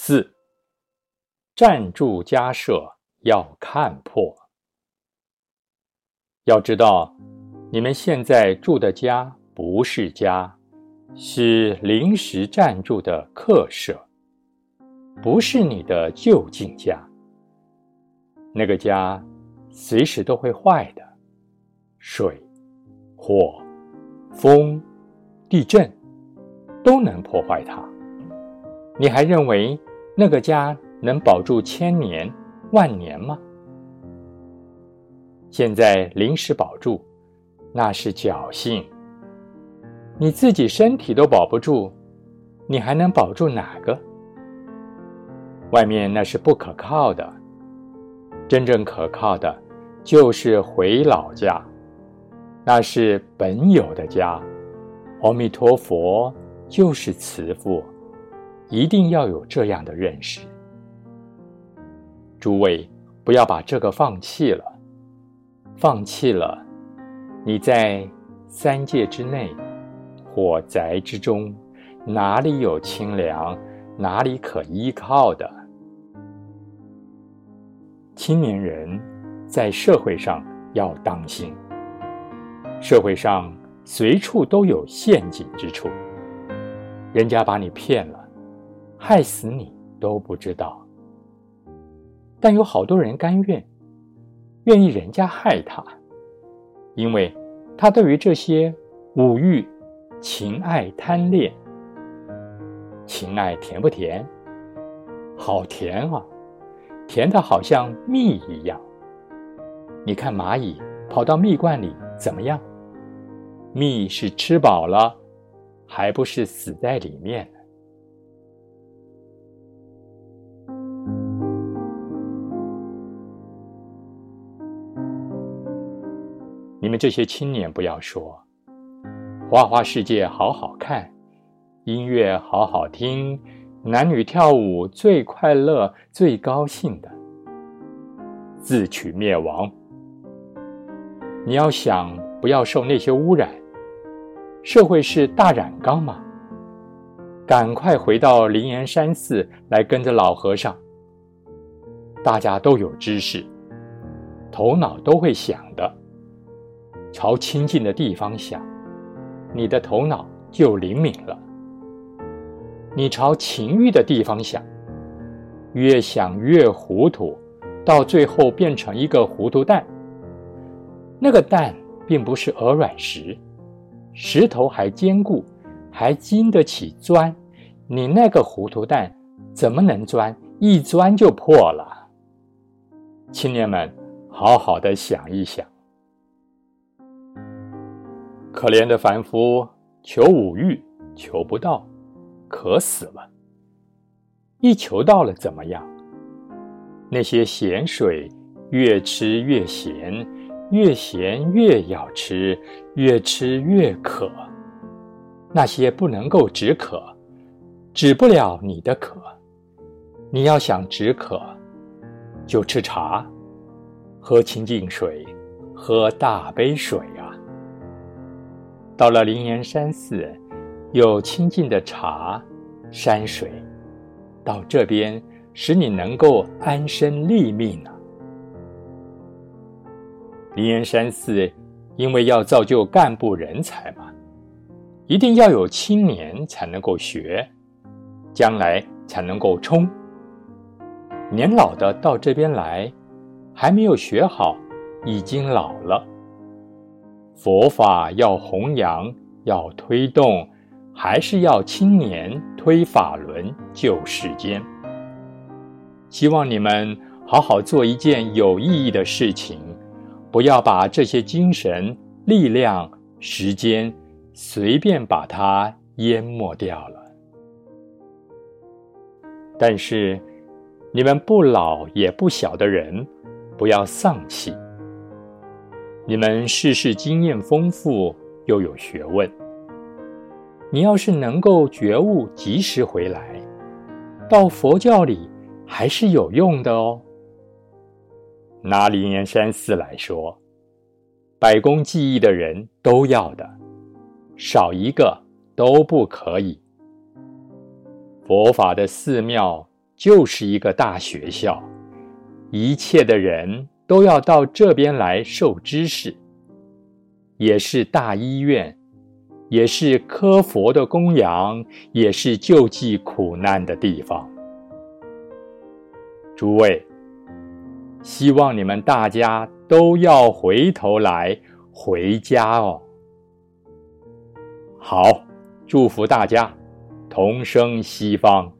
四，暂住家舍要看破。要知道，你们现在住的家不是家，是临时暂住的客舍，不是你的就近家。那个家随时都会坏的，水、火、风、地震都能破坏它。你还认为那个家能保住千年、万年吗？现在临时保住，那是侥幸。你自己身体都保不住，你还能保住哪个？外面那是不可靠的，真正可靠的，就是回老家，那是本有的家。阿弥陀佛就是慈父。一定要有这样的认识，诸位不要把这个放弃了。放弃了，你在三界之内，火宅之中，哪里有清凉，哪里可依靠的？青年人在社会上要当心，社会上随处都有陷阱之处，人家把你骗了。害死你都不知道，但有好多人甘愿，愿意人家害他，因为他对于这些五欲、情爱、贪恋，情爱甜不甜？好甜啊，甜的好像蜜一样。你看蚂蚁跑到蜜罐里怎么样？蜜是吃饱了，还不是死在里面？这些青年不要说，花花世界好好看，音乐好好听，男女跳舞最快乐、最高兴的，自取灭亡。你要想不要受那些污染，社会是大染缸嘛，赶快回到灵岩山寺来跟着老和尚。大家都有知识，头脑都会想的。朝清净的地方想，你的头脑就灵敏了。你朝情欲的地方想，越想越糊涂，到最后变成一个糊涂蛋。那个蛋并不是鹅卵石，石头还坚固，还经得起钻。你那个糊涂蛋怎么能钻？一钻就破了。青年们，好好的想一想。可怜的凡夫，求五欲求不到，渴死了。一求到了怎么样？那些咸水越吃越咸，越咸越要吃，越吃越渴。那些不能够止渴，止不了你的渴。你要想止渴，就吃茶，喝清净水，喝大杯水。到了灵岩山寺，有清净的茶、山水，到这边使你能够安身立命呢。灵岩山寺因为要造就干部人才嘛，一定要有青年才能够学，将来才能够冲。年老的到这边来，还没有学好，已经老了。佛法要弘扬，要推动，还是要青年推法轮救世间？希望你们好好做一件有意义的事情，不要把这些精神力量、时间随便把它淹没掉了。但是，你们不老也不小的人，不要丧气。你们世事经验丰富，又有学问。你要是能够觉悟，及时回来，到佛教里还是有用的哦。拿灵岩山寺来说，百工技艺的人都要的，少一个都不可以。佛法的寺庙就是一个大学校，一切的人都要到这边来受知识，也是大医院，也是科佛的供养，也是救济苦难的地方。诸位，希望你们大家都要回头来回家哦。好，祝福大家同生西方。